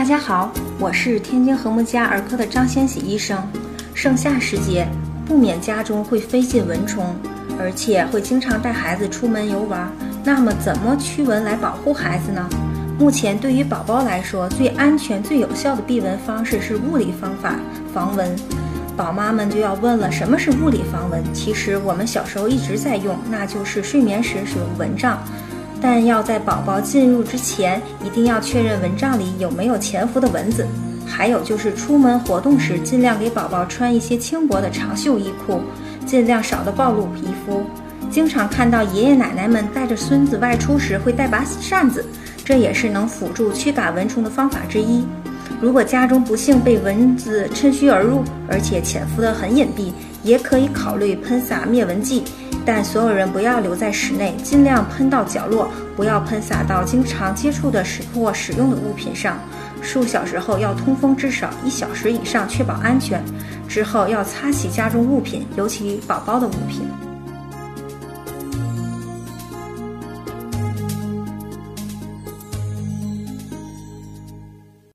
大家好，我是天津和睦家儿科的张先喜医生。盛夏时节，不免家中会飞进蚊虫，而且会经常带孩子出门游玩。那么，怎么驱蚊来保护孩子呢？目前，对于宝宝来说，最安全、最有效的避蚊方式是物理方法防蚊。宝妈们就要问了，什么是物理防蚊？其实我们小时候一直在用，那就是睡眠时使用蚊帐。但要在宝宝进入之前，一定要确认蚊帐里有没有潜伏的蚊子。还有就是出门活动时，尽量给宝宝穿一些轻薄的长袖衣裤，尽量少的暴露皮肤。经常看到爷爷奶奶们带着孙子外出时会带把扇子，这也是能辅助驱赶蚊虫的方法之一。如果家中不幸被蚊子趁虚而入，而且潜伏得很隐蔽，也可以考虑喷洒灭蚊剂。但所有人不要留在室内，尽量喷到角落，不要喷洒到经常接触的使或使用的物品上。数小时后要通风至少一小时以上，确保安全。之后要擦洗家中物品，尤其宝宝的物品。